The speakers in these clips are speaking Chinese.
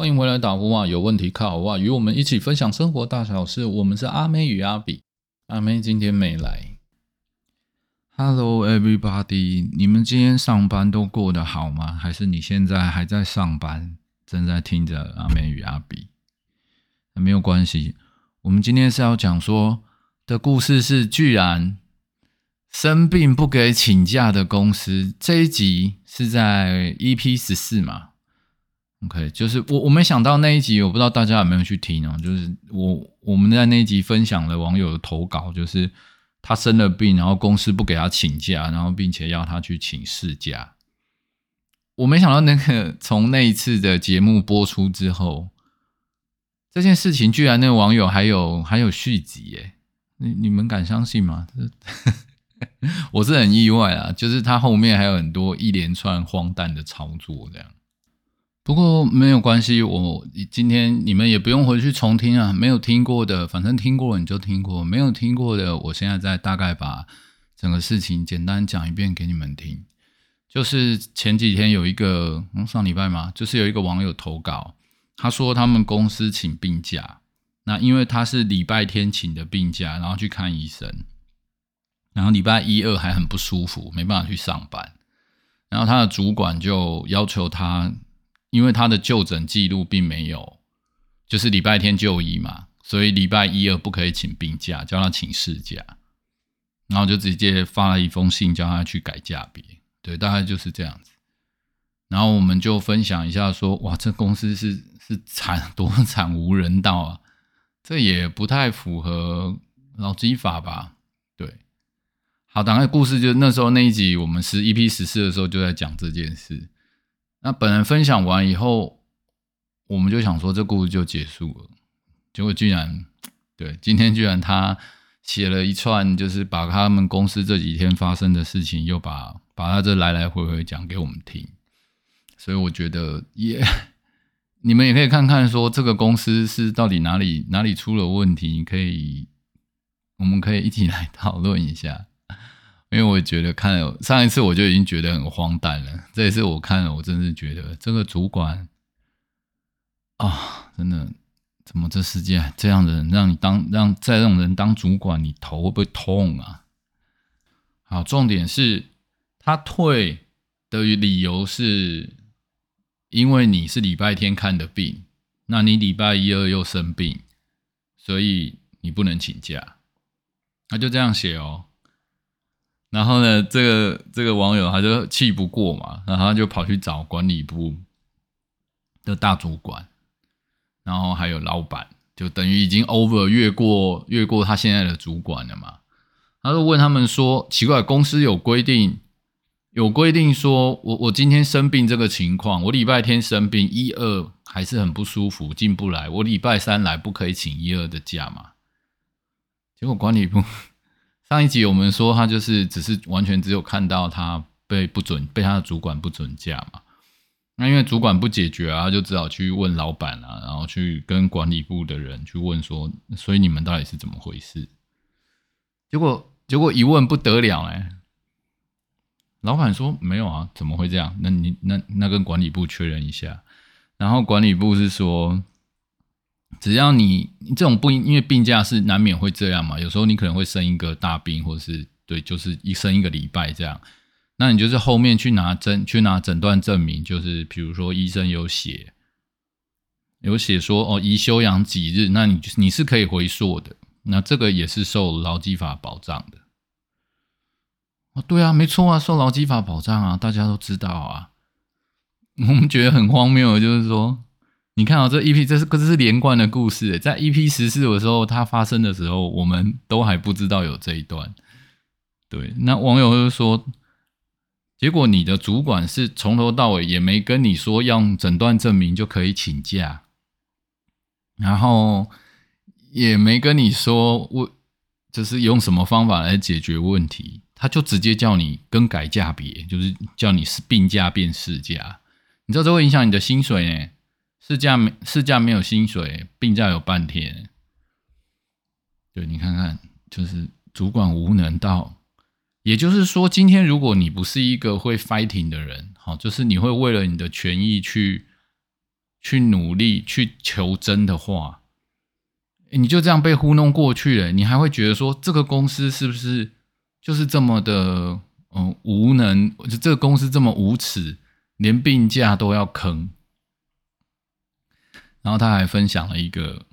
欢迎回来打呼啊！有问题靠哇，与我们一起分享生活大小事。我们是阿妹与阿比，阿妹今天没来。Hello everybody，你们今天上班都过得好吗？还是你现在还在上班，正在听着阿妹与阿比？没有关系，我们今天是要讲说的故事是，居然生病不给请假的公司。这一集是在 EP 十四嘛？OK，就是我我没想到那一集，我不知道大家有没有去听哦。就是我我们在那一集分享了网友的投稿，就是他生了病，然后公司不给他请假，然后并且要他去请事假。我没想到那个从那一次的节目播出之后，这件事情居然那个网友还有还有续集耶！你你们敢相信吗？我是很意外啊，就是他后面还有很多一连串荒诞的操作这样。不过没有关系，我今天你们也不用回去重听啊。没有听过的，反正听过你就听过；没有听过的，我现在在大概把整个事情简单讲一遍给你们听。就是前几天有一个，上礼拜嘛，就是有一个网友投稿，他说他们公司请病假，那因为他是礼拜天请的病假，然后去看医生，然后礼拜一二还很不舒服，没办法去上班，然后他的主管就要求他。因为他的就诊记录并没有，就是礼拜天就医嘛，所以礼拜一二不可以请病假，叫他请事假，然后就直接发了一封信叫他去改假别，对，大概就是这样子。然后我们就分享一下说，哇，这公司是是惨 多惨无人道啊，这也不太符合劳基法吧？对，好，大概故事就那时候那一集，我们是 EP 十四的时候就在讲这件事。那本人分享完以后，我们就想说这故事就结束了，结果居然，对，今天居然他写了一串，就是把他们公司这几天发生的事情，又把把他这来来回回讲给我们听，所以我觉得也，你们也可以看看说这个公司是到底哪里哪里出了问题，你可以，我们可以一起来 讨论一下。因为我觉得看上一次我就已经觉得很荒诞了，这一次我看了，我真是觉得这个主管啊，真的怎么这世界这样的人让你当让再这种人当主管，你头会不会痛啊？好，重点是他退的理由是因为你是礼拜天看的病，那你礼拜一二又生病，所以你不能请假，他就这样写哦。然后呢，这个这个网友他就气不过嘛，然后他就跑去找管理部的大主管，然后还有老板，就等于已经 over 越过越过他现在的主管了嘛。他就问他们说：“奇怪，公司有规定，有规定说我我今天生病这个情况，我礼拜天生病一二还是很不舒服进不来，我礼拜三来不可以请一二的假嘛？”结果管理部。上一集我们说他就是只是完全只有看到他被不准被他的主管不准假嘛，那因为主管不解决啊，就只好去问老板啊，然后去跟管理部的人去问说，所以你们到底是怎么回事？结果结果一问不得了哎，老板说没有啊，怎么会这样？那你那那跟管理部确认一下，然后管理部是说。只要你这种不因为病假是难免会这样嘛，有时候你可能会生一个大病，或者是对，就是一生一个礼拜这样，那你就是后面去拿诊去拿诊断证明，就是比如说医生有写有写说哦宜休养几日，那你就是你是可以回溯的，那这个也是受劳基法保障的。哦，对啊，没错啊，受劳基法保障啊，大家都知道啊。我们觉得很荒谬就是说。你看啊，这 EP 这是这是连贯的故事，在 EP 十四的时候，它发生的时候，我们都还不知道有这一段。对，那网友就说，结果你的主管是从头到尾也没跟你说用诊断证明就可以请假，然后也没跟你说我就是用什么方法来解决问题，他就直接叫你更改价别，就是叫你是病假变事假，你知道这会影响你的薪水呢？事假没事假没有薪水，病假有半天。对你看看，就是主管无能到，也就是说，今天如果你不是一个会 fighting 的人，好，就是你会为了你的权益去去努力、去求真的话，你就这样被糊弄过去了，你还会觉得说这个公司是不是就是这么的嗯无能？这个公司这么无耻，连病假都要坑。然后他还分享了一个，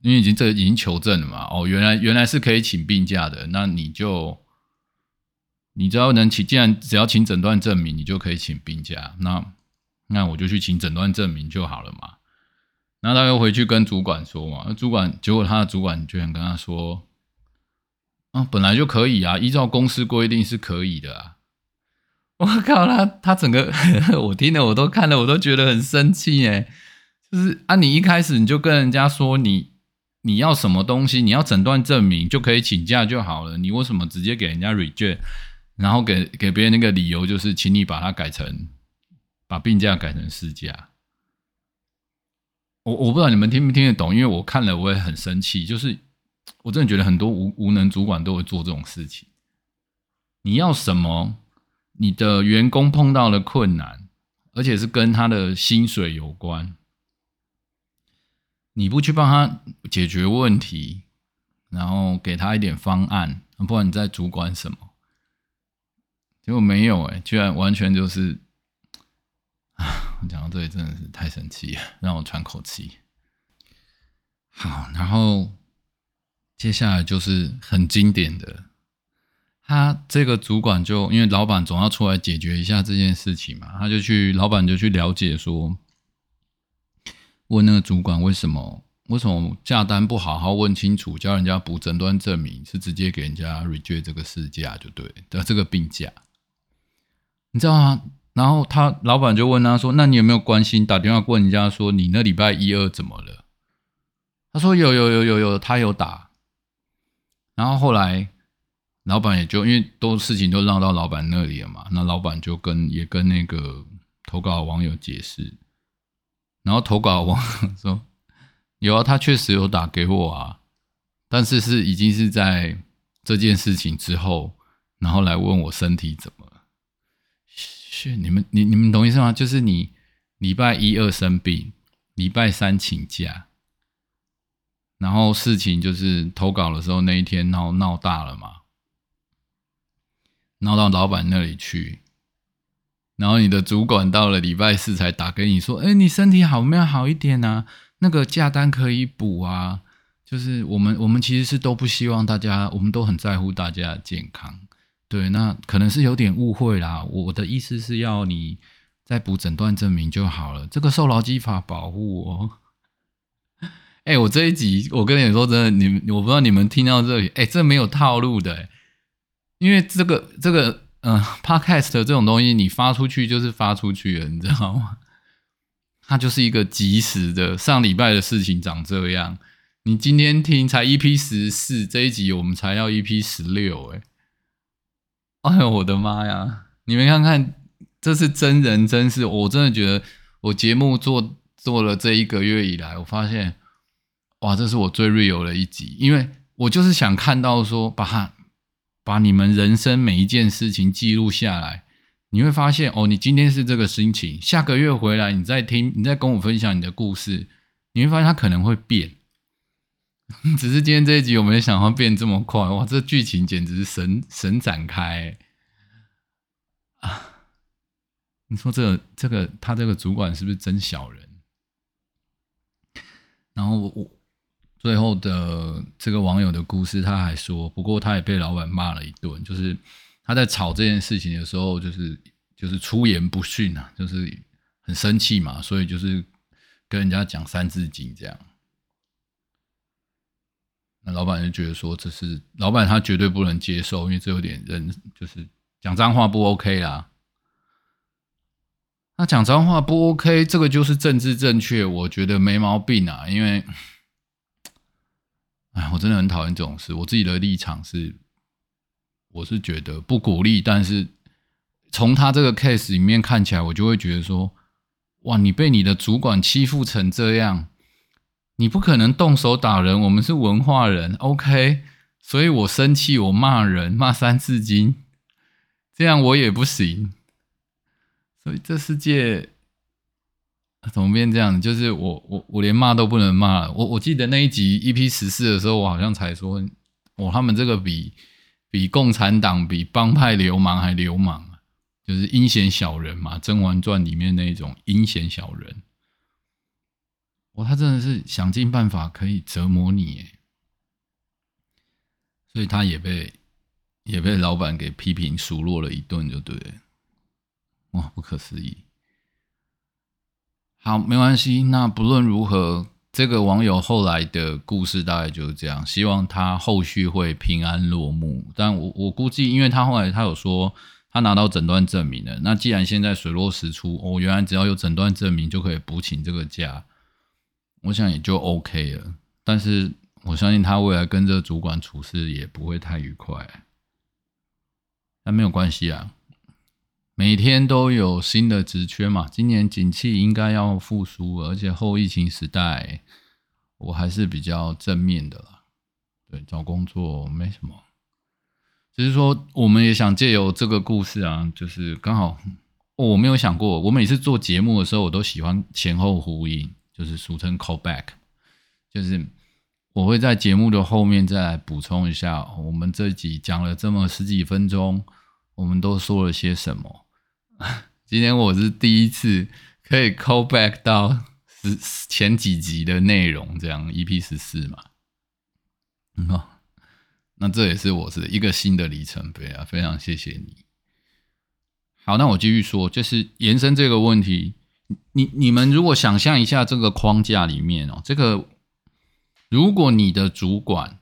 因为已经这已经求证了嘛，哦，原来原来是可以请病假的，那你就。你只要能请，既然只要请诊断证明，你就可以请病假。那那我就去请诊断证明就好了嘛。然后他又回去跟主管说嘛，主管结果他的主管居然跟他说：“啊，本来就可以啊，依照公司规定是可以的啊。”我靠，他他整个 我听了我都看了我都觉得很生气哎，就是啊，你一开始你就跟人家说你你要什么东西，你要诊断证明就可以请假就好了，你为什么直接给人家 reject？然后给给别人那个理由就是，请你把它改成，把病假改成事假。我我不知道你们听不听得懂，因为我看了我也很生气，就是我真的觉得很多无无能主管都会做这种事情。你要什么？你的员工碰到了困难，而且是跟他的薪水有关，你不去帮他解决问题，然后给他一点方案，不管你在主管什么。结果没有哎，居然完全就是啊！讲到这里真的是太生气了，让我喘口气。好，然后接下来就是很经典的，他这个主管就因为老板总要出来解决一下这件事情嘛，他就去老板就去了解说，问那个主管为什么为什么价单不好好问清楚，叫人家补诊断证明，是直接给人家 reject 这个事假就对的这个病假。你知道吗？然后他老板就问他说：“那你有没有关心打电话问人家说你那礼拜一二怎么了？”他说：“有有有有有，他有打。”然后后来老板也就因为都事情都让到老板那里了嘛，那老板就跟也跟那个投稿网友解释，然后投稿网说：“有啊，他确实有打给我啊，但是是已经是在这件事情之后，然后来问我身体怎么。”了。是你们，你你们懂意思吗？就是你礼拜一二生病，礼拜三请假，然后事情就是投稿的时候那一天闹闹大了嘛，闹到老板那里去，然后你的主管到了礼拜四才打给你说：“哎，你身体好没有好一点啊？那个假单可以补啊。”就是我们我们其实是都不希望大家，我们都很在乎大家的健康。对，那可能是有点误会啦。我的意思是要你再补诊断证明就好了。这个受劳基法保护我。哎，我这一集我跟你说真的，你我不知道你们听到这里，哎，这没有套路的，因为这个这个嗯，podcast 这种东西你发出去就是发出去了，你知道吗？它就是一个及时的，上礼拜的事情长这样，你今天听才 EP 十四这一集，我们才要 EP 十六，哎。哎呦我的妈呀！你们看看，这是真人真事，我真的觉得我节目做做了这一个月以来，我发现，哇，这是我最 real 的一集，因为我就是想看到说，把它把你们人生每一件事情记录下来，你会发现，哦，你今天是这个心情，下个月回来，你再听，你再跟我分享你的故事，你会发现它可能会变。只是今天这一集我没想到变这么快哇！这剧情简直是神神展开啊！你说这这个他这个主管是不是真小人？然后我我最后的这个网友的故事，他还说，不过他也被老板骂了一顿，就是他在吵这件事情的时候，就是就是出言不逊啊，就是很生气嘛，所以就是跟人家讲三字经这样。那老板就觉得说，这是老板他绝对不能接受，因为这有点人就是讲脏话不 OK 啦。那讲脏话不 OK，这个就是政治正确，我觉得没毛病啊。因为，哎，我真的很讨厌这种事。我自己的立场是，我是觉得不鼓励，但是从他这个 case 里面看起来，我就会觉得说，哇，你被你的主管欺负成这样。你不可能动手打人，我们是文化人，OK？所以我生气，我骂人，骂三字经，这样我也不行。所以这世界怎么变这样？就是我我我连骂都不能骂了。我我记得那一集 EP 十四的时候，我好像才说，我他们这个比比共产党、比帮派流氓还流氓啊，就是阴险小人嘛，《甄嬛传》里面那种阴险小人。哇，他真的是想尽办法可以折磨你，耶，所以他也被也被老板给批评数落了一顿，就对了，哇，不可思议。好，没关系。那不论如何，这个网友后来的故事大概就是这样。希望他后续会平安落幕。但我我估计，因为他后来他有说他拿到诊断证明了。那既然现在水落石出，哦，原来只要有诊断证明就可以补请这个假，我想也就 OK 了。但是我相信他未来跟这个主管处事也不会太愉快。那没有关系啊。每天都有新的职缺嘛？今年景气应该要复苏，而且后疫情时代，我还是比较正面的啦。对，找工作没什么，只是说我们也想借由这个故事啊，就是刚好，我没有想过，我每次做节目的时候，我都喜欢前后呼应，就是俗称 call back，就是我会在节目的后面再来补充一下，我们这集讲了这么十几分钟，我们都说了些什么。今天我是第一次可以 call back 到十前几集的内容，这样 EP 十四嘛，哦，那这也是我是一个新的里程碑啊，非常谢谢你。好，那我继续说，就是延伸这个问题，你你们如果想象一下这个框架里面哦，这个如果你的主管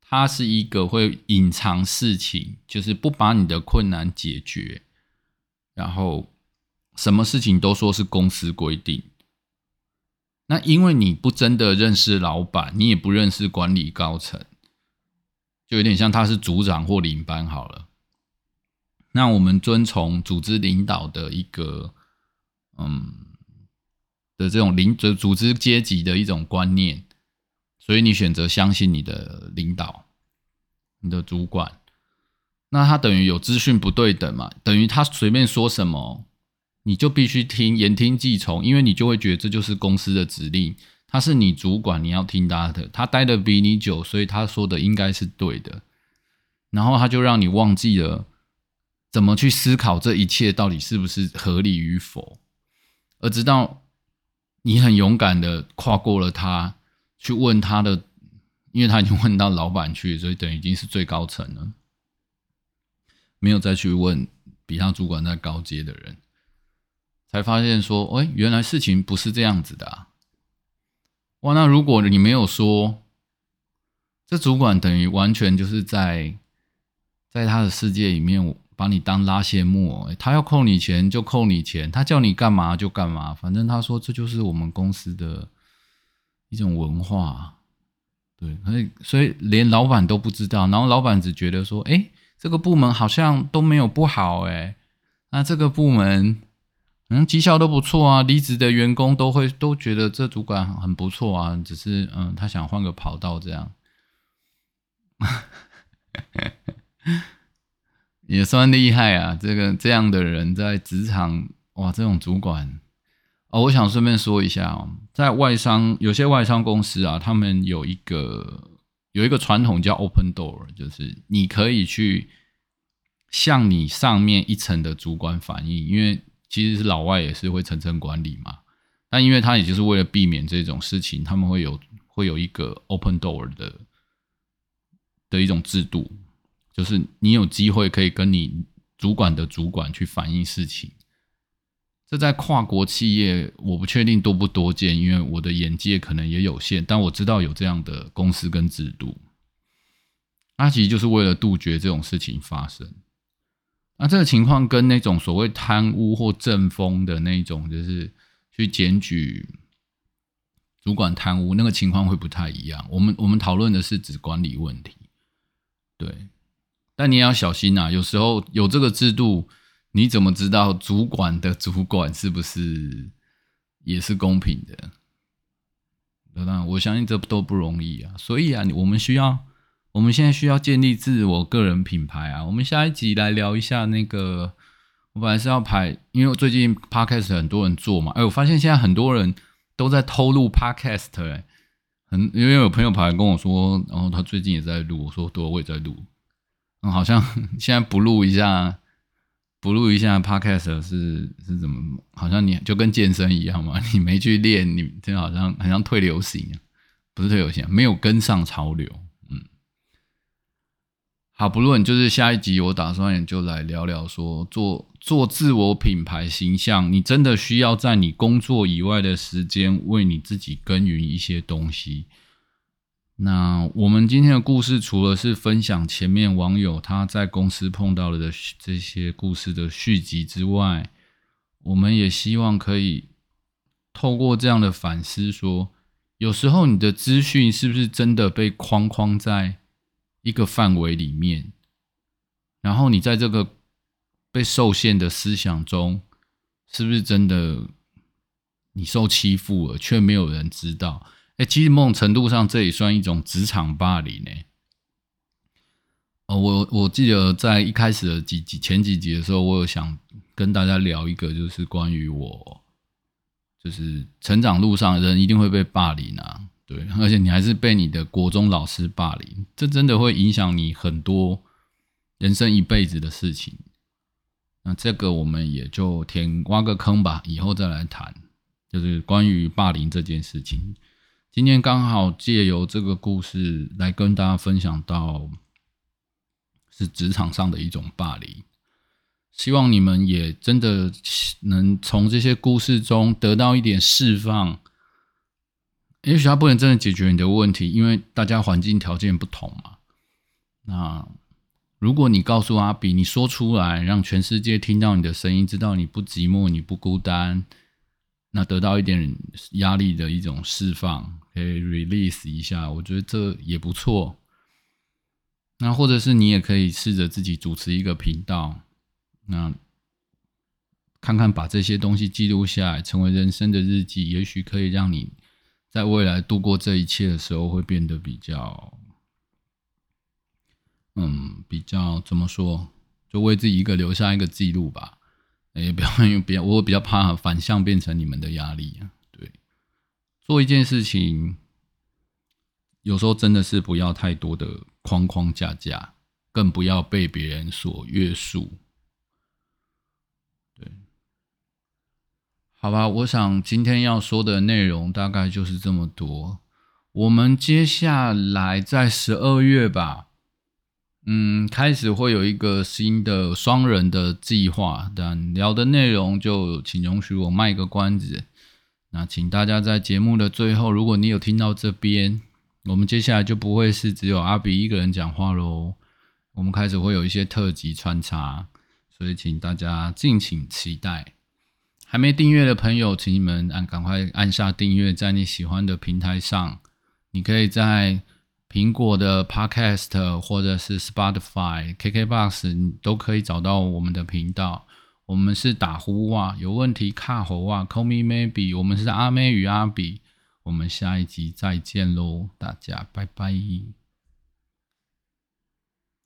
他是一个会隐藏事情，就是不把你的困难解决。然后，什么事情都说是公司规定。那因为你不真的认识老板，你也不认识管理高层，就有点像他是组长或领班好了。那我们遵从组织领导的一个，嗯，的这种领组组织阶级的一种观念，所以你选择相信你的领导，你的主管。那他等于有资讯不对等嘛？等于他随便说什么，你就必须听，言听计从，因为你就会觉得这就是公司的指令，他是你主管，你要听他的。他待的比你久，所以他说的应该是对的。然后他就让你忘记了怎么去思考这一切到底是不是合理与否，而直到你很勇敢的跨过了他，去问他的，因为他已经问到老板去，所以等于已经是最高层了。没有再去问比他主管在高阶的人，才发现说，哎，原来事情不是这样子的啊！哇，那如果你没有说，这主管等于完全就是在在他的世界里面把你当拉线木偶，他要扣你钱就扣你钱，他叫你干嘛就干嘛，反正他说这就是我们公司的一种文化，对，所以所以连老板都不知道，然后老板只觉得说，哎。这个部门好像都没有不好哎，那这个部门嗯绩效都不错啊，离职的员工都会都觉得这主管很不错啊，只是嗯他想换个跑道这样，也算厉害啊。这个这样的人在职场哇，这种主管哦，我想顺便说一下哦，在外商有些外商公司啊，他们有一个。有一个传统叫 open door，就是你可以去向你上面一层的主管反映，因为其实是老外也是会层层管理嘛。但因为他也就是为了避免这种事情，他们会有会有一个 open door 的的一种制度，就是你有机会可以跟你主管的主管去反映事情。这在跨国企业，我不确定多不多见，因为我的眼界可能也有限。但我知道有这样的公司跟制度，那其实就是为了杜绝这种事情发生。那这个情况跟那种所谓贪污或政风的那种，就是去检举主管贪污那个情况会不太一样。我们我们讨论的是指管理问题，对。但你也要小心啊，有时候有这个制度。你怎么知道主管的主管是不是也是公平的？当然，我相信这都不容易啊。所以啊，我们需要，我们现在需要建立自我个人品牌啊。我们下一集来聊一下那个我本来是要排，因为最近 podcast 很多人做嘛，哎，我发现现在很多人都在偷录 podcast，哎，很因为有朋友跑来跟我说，然后他最近也在录，我说对，我也在录，嗯，好像现在不录一下，不录一下 podcast 是是怎么？好像你就跟健身一样嘛，你没去练，你就好像好像退流行，不是退流行，没有跟上潮流。嗯好，不论就是下一集，我打算就来聊聊说做做自我品牌形象，你真的需要在你工作以外的时间为你自己耕耘一些东西。那我们今天的故事，除了是分享前面网友他在公司碰到了的这些故事的续集之外，我们也希望可以透过这样的反思，说有时候你的资讯是不是真的被框框在。一个范围里面，然后你在这个被受限的思想中，是不是真的你受欺负了，却没有人知道？哎，其实某种程度上，这也算一种职场霸凌呢。哦，我我记得在一开始的几集前几集的时候，我有想跟大家聊一个，就是关于我，就是成长路上人一定会被霸凌啊。对，而且你还是被你的国中老师霸凌，这真的会影响你很多人生一辈子的事情。那这个我们也就填挖个坑吧，以后再来谈，就是关于霸凌这件事情。今天刚好借由这个故事来跟大家分享到，是职场上的一种霸凌，希望你们也真的能从这些故事中得到一点释放。也许他不能真的解决你的问题，因为大家环境条件不同嘛。那如果你告诉阿比，你说出来，让全世界听到你的声音，知道你不寂寞，你不孤单，那得到一点压力的一种释放，可以 release 一下，我觉得这也不错。那或者是你也可以试着自己主持一个频道，那看看把这些东西记录下来，成为人生的日记，也许可以让你。在未来度过这一切的时候，会变得比较，嗯，比较怎么说？就为自己一个留下一个记录吧。也不要 因为别，我比较怕反向变成你们的压力啊。对，做一件事情，有时候真的是不要太多的框框架架，更不要被别人所约束。对好吧，我想今天要说的内容大概就是这么多。我们接下来在十二月吧，嗯，开始会有一个新的双人的计划，但聊的内容就请容许我卖个关子。那请大家在节目的最后，如果你有听到这边，我们接下来就不会是只有阿比一个人讲话喽。我们开始会有一些特辑穿插，所以请大家敬请期待。还没订阅的朋友，请你们按赶快按下订阅，在你喜欢的平台上，你可以在苹果的 Podcast 或者是 Spotify、KKBox，你都可以找到我们的频道。我们是打呼哇，有问题卡喉哇，Call me maybe。我们是阿妹与阿比，我们下一集再见喽，大家拜拜。